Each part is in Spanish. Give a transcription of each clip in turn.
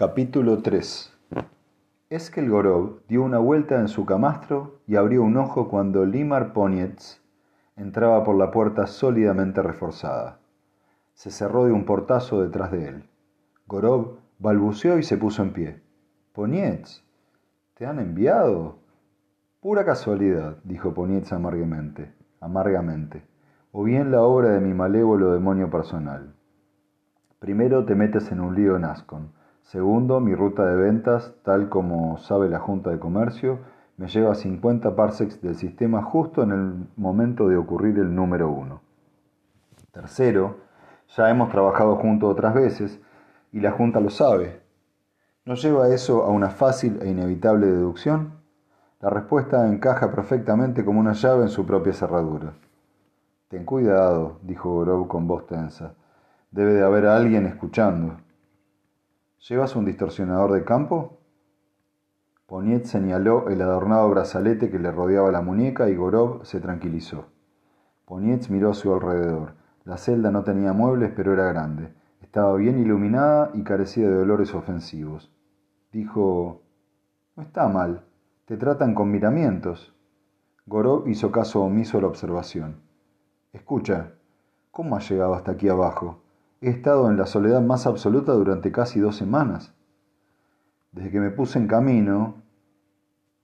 Capítulo 3 Eskel Gorov dio una vuelta en su camastro y abrió un ojo cuando Limar Ponietz entraba por la puerta sólidamente reforzada. Se cerró de un portazo detrás de él. Gorov balbuceó y se puso en pie. Ponietz, ¿te han enviado? Pura casualidad, dijo Ponietz amargamente, amargamente, o bien la obra de mi malévolo demonio personal. Primero te metes en un lío en Ascon Segundo, mi ruta de ventas, tal como sabe la Junta de Comercio, me lleva a 50 parsecs del sistema justo en el momento de ocurrir el número uno. Tercero, ya hemos trabajado juntos otras veces y la Junta lo sabe. ¿No lleva eso a una fácil e inevitable deducción? La respuesta encaja perfectamente como una llave en su propia cerradura. Ten cuidado, dijo Gorov con voz tensa. Debe de haber alguien escuchando. ¿Llevas un distorsionador de campo? Poniet señaló el adornado brazalete que le rodeaba la muñeca y Gorov se tranquilizó. Poniet miró a su alrededor. La celda no tenía muebles, pero era grande. Estaba bien iluminada y carecía de olores ofensivos. Dijo, No está mal. Te tratan con miramientos. Gorov hizo caso omiso a la observación. Escucha, ¿cómo has llegado hasta aquí abajo? He estado en la soledad más absoluta durante casi dos semanas. Desde que me puse en camino,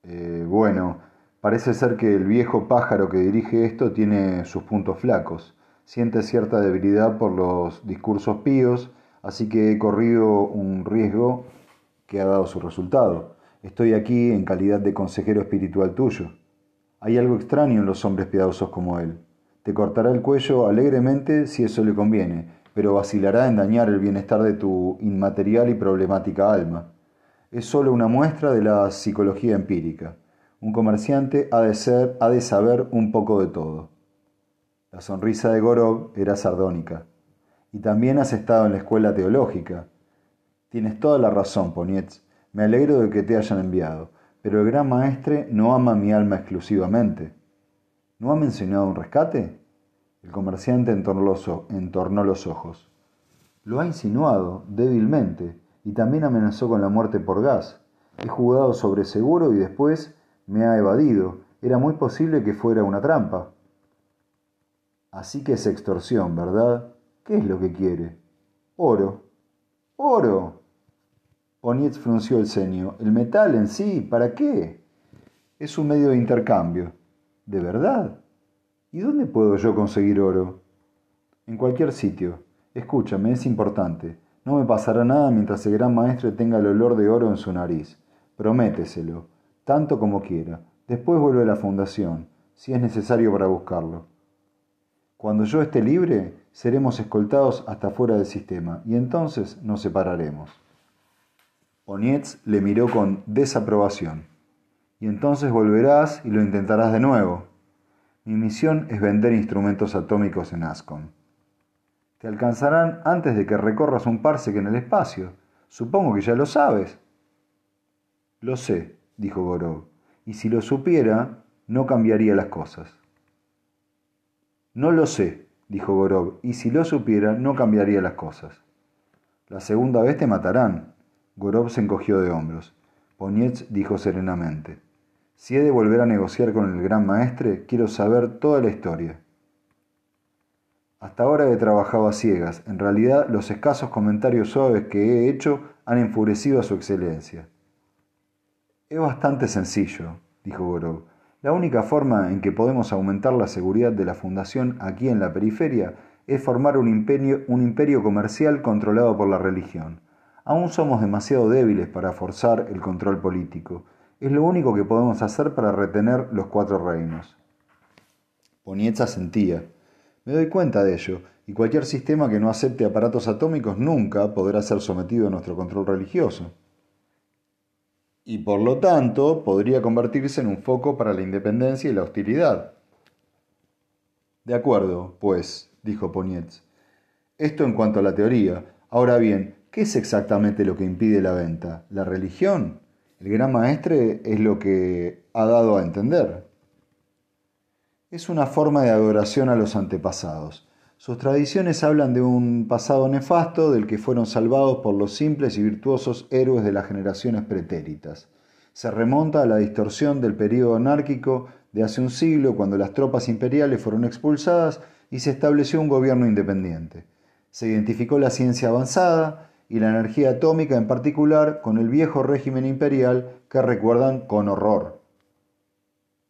eh, bueno, parece ser que el viejo pájaro que dirige esto tiene sus puntos flacos. Siente cierta debilidad por los discursos píos, así que he corrido un riesgo que ha dado su resultado. Estoy aquí en calidad de consejero espiritual tuyo. Hay algo extraño en los hombres piadosos como él. Te cortará el cuello alegremente si eso le conviene, pero vacilará en dañar el bienestar de tu inmaterial y problemática alma. Es sólo una muestra de la psicología empírica. Un comerciante ha de, ser, ha de saber un poco de todo. La sonrisa de Gorov era sardónica. Y también has estado en la escuela teológica. Tienes toda la razón, Ponietz. Me alegro de que te hayan enviado, pero el gran maestre no ama mi alma exclusivamente. ¿No ha mencionado un rescate? El comerciante entornó los, ojos. Lo ha insinuado, débilmente, y también amenazó con la muerte por gas. He jugado sobre seguro y después me ha evadido. Era muy posible que fuera una trampa. Así que es extorsión, ¿verdad? ¿Qué es lo que quiere? Oro. ¡Oro! Onietz frunció el ceño. ¿El metal en sí? ¿Para qué? Es un medio de intercambio. ¿De verdad? ¿Y dónde puedo yo conseguir oro? En cualquier sitio. Escúchame, es importante. No me pasará nada mientras el gran maestre tenga el olor de oro en su nariz. Prométeselo, tanto como quiera. Después vuelve a la fundación, si es necesario para buscarlo. Cuando yo esté libre, seremos escoltados hasta fuera del sistema, y entonces nos separaremos. Onietz le miró con desaprobación. Y entonces volverás y lo intentarás de nuevo. Mi misión es vender instrumentos atómicos en Ascon. Te alcanzarán antes de que recorras un parsec en el espacio. Supongo que ya lo sabes. Lo sé, dijo Gorov, y si lo supiera, no cambiaría las cosas. No lo sé, dijo Gorov, y si lo supiera, no cambiaría las cosas. La segunda vez te matarán. Gorov se encogió de hombros. Ponietz dijo serenamente. Si he de volver a negociar con el gran maestre, quiero saber toda la historia. Hasta ahora he trabajado a ciegas. En realidad, los escasos comentarios suaves que he hecho han enfurecido a su excelencia. Es bastante sencillo, dijo Gorov. La única forma en que podemos aumentar la seguridad de la fundación aquí en la periferia es formar un imperio, un imperio comercial controlado por la religión. Aún somos demasiado débiles para forzar el control político es lo único que podemos hacer para retener los cuatro reinos. Ponietza sentía. Me doy cuenta de ello, y cualquier sistema que no acepte aparatos atómicos nunca podrá ser sometido a nuestro control religioso. Y por lo tanto podría convertirse en un foco para la independencia y la hostilidad. De acuerdo, pues, dijo Ponietz. Esto en cuanto a la teoría. Ahora bien, ¿qué es exactamente lo que impide la venta? ¿La religión? El gran maestre es lo que ha dado a entender. Es una forma de adoración a los antepasados. Sus tradiciones hablan de un pasado nefasto del que fueron salvados por los simples y virtuosos héroes de las generaciones pretéritas. Se remonta a la distorsión del período anárquico de hace un siglo cuando las tropas imperiales fueron expulsadas y se estableció un gobierno independiente. Se identificó la ciencia avanzada y la energía atómica en particular con el viejo régimen imperial que recuerdan con horror.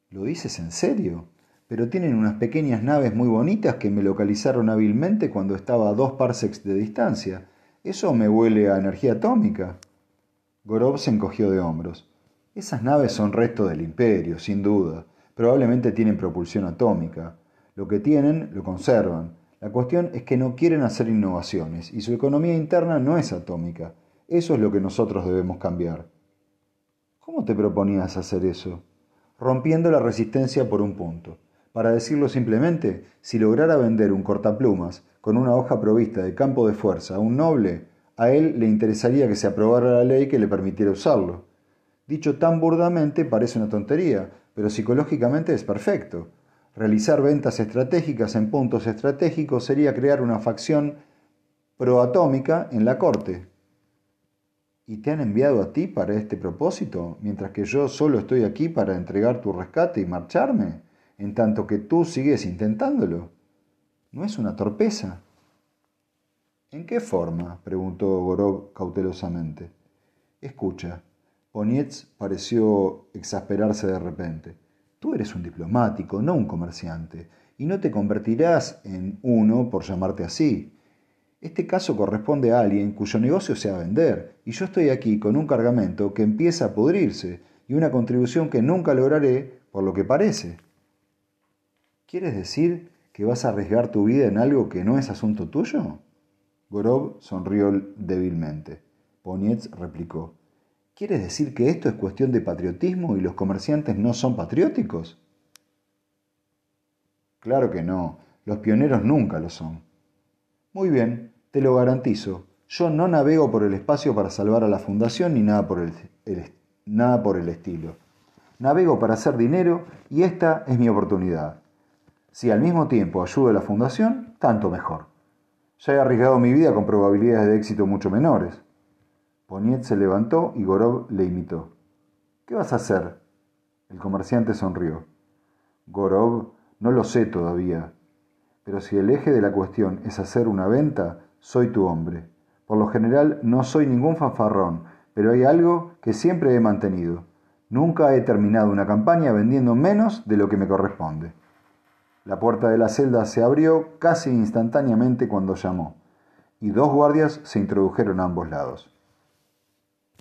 ¿Lo dices en serio? Pero tienen unas pequeñas naves muy bonitas que me localizaron hábilmente cuando estaba a dos parsecs de distancia. Eso me huele a energía atómica. Gorov se encogió de hombros. Esas naves son resto del imperio, sin duda. Probablemente tienen propulsión atómica. Lo que tienen, lo conservan. La cuestión es que no quieren hacer innovaciones y su economía interna no es atómica. Eso es lo que nosotros debemos cambiar. ¿Cómo te proponías hacer eso? Rompiendo la resistencia por un punto. Para decirlo simplemente, si lograra vender un cortaplumas con una hoja provista de campo de fuerza a un noble, a él le interesaría que se aprobara la ley que le permitiera usarlo. Dicho tan burdamente parece una tontería, pero psicológicamente es perfecto. Realizar ventas estratégicas en puntos estratégicos sería crear una facción proatómica en la corte. ¿Y te han enviado a ti para este propósito, mientras que yo solo estoy aquí para entregar tu rescate y marcharme, en tanto que tú sigues intentándolo? ¿No es una torpeza? ¿En qué forma? preguntó Gorov cautelosamente. Escucha. Ponietz pareció exasperarse de repente. Tú eres un diplomático, no un comerciante, y no te convertirás en uno por llamarte así. Este caso corresponde a alguien cuyo negocio sea vender, y yo estoy aquí con un cargamento que empieza a pudrirse y una contribución que nunca lograré, por lo que parece. ¿Quieres decir que vas a arriesgar tu vida en algo que no es asunto tuyo? Gorov sonrió débilmente. Ponietz replicó. ¿Quieres decir que esto es cuestión de patriotismo y los comerciantes no son patrióticos? Claro que no, los pioneros nunca lo son. Muy bien, te lo garantizo. Yo no navego por el espacio para salvar a la fundación ni nada por el, estilo. Navego para hacer dinero y esta es mi oportunidad. Si al mismo tiempo ayudo a la fundación, tanto mejor. Ya he arriesgado mi vida con probabilidades de éxito mucho menores. Poniet se levantó y Gorov le imitó. ¿Qué vas a hacer? El comerciante sonrió. Gorov, no lo sé todavía. Pero si el eje de la cuestión es hacer una venta, soy tu hombre. Por lo general no soy ningún fanfarrón, pero hay algo que siempre he mantenido. Nunca he terminado una campaña vendiendo menos de lo que me corresponde. La puerta de la celda se abrió casi instantáneamente cuando llamó, y dos guardias se introdujeron a ambos lados.